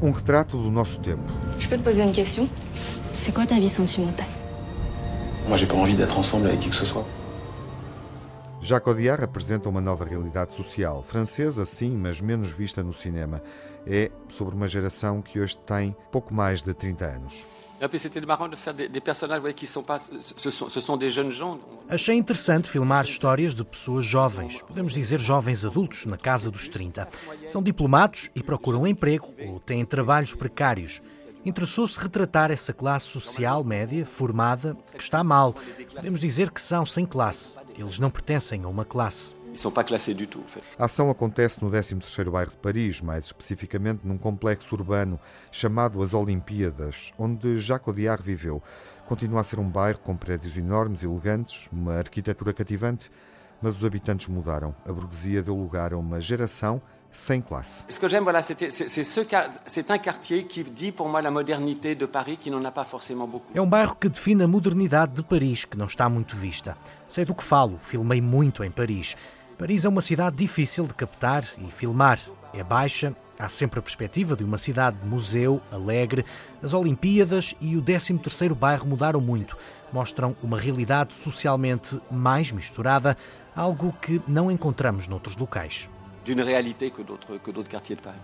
Um retrato do nosso tempo. Je peux te poser une question? C'est quoi ta vie sentimentale? Moi, j'ai pas envie d'être ensemble avec qui que ce soit. Jacques Audiard apresenta uma nova realidade social, francesa sim, mas menos vista no cinema. É sobre uma geração que hoje tem pouco mais de 30 anos. Achei interessante filmar histórias de pessoas jovens, podemos dizer jovens adultos, na casa dos 30. São diplomados e procuram emprego ou têm trabalhos precários. Interessou-se retratar essa classe social média, formada, que está mal. Podemos dizer que são sem classe. Eles não pertencem a uma classe. A ação acontece no 13º bairro de Paris, mais especificamente num complexo urbano chamado As Olimpíadas, onde Jacques Audiard viveu. Continua a ser um bairro com prédios enormes, elegantes, uma arquitetura cativante, mas os habitantes mudaram. A burguesia deu lugar a uma geração sem classe. Ce que j'aime, voilà, c'est un quartier qui dit pour moi la modernité de Paris, qui n'en a pas forcément beaucoup. É um bairro que define a modernidade de Paris, que não está muito vista. Sei do que falo, filmei muito em Paris. Paris é uma cidade difícil de captar e filmar. É baixa, há sempre a perspectiva de uma cidade museu, alegre. As Olimpíadas e o 13º bairro mudaram muito. Mostram uma realidade socialmente mais misturada, algo que não encontramos noutros locais. D'une réalité que d'autres que d'autres quartiers de Paris.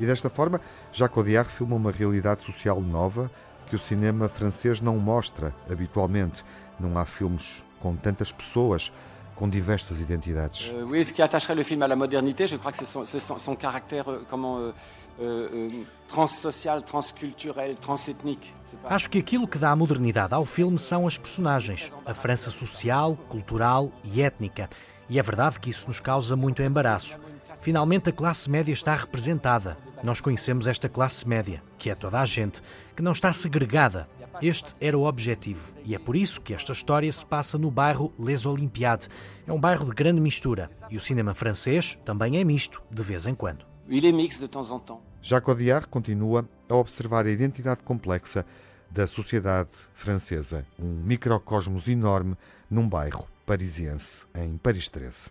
E desta forma, Jacques Audiard filma uma realidade social nova que o cinema francês não mostra habitualmente. Não há filmes com tantas pessoas com diversas identidades. Euh, oui, ce qui attacherait le film à la modernité, je crois que c'est son, son, son, caractère euh, comment, euh, euh, transsocial, transculturel, transethnique. Acho que aquilo que dá a modernidade ao filme são as personagens, a França social, cultural e étnica. E é verdade que isso nos causa muito embaraço. Finalmente a classe média está representada. Nós conhecemos esta classe média, que é toda a gente, que não está segregada. Este era o objetivo e é por isso que esta história se passa no bairro Les Olympiades. É um bairro de grande mistura e o cinema francês também é misto, de vez em quando. Il est mix de temps en temps. Jacques Audiard continua a observar a identidade complexa da sociedade francesa, um microcosmos enorme num bairro parisiense, em Paris 13.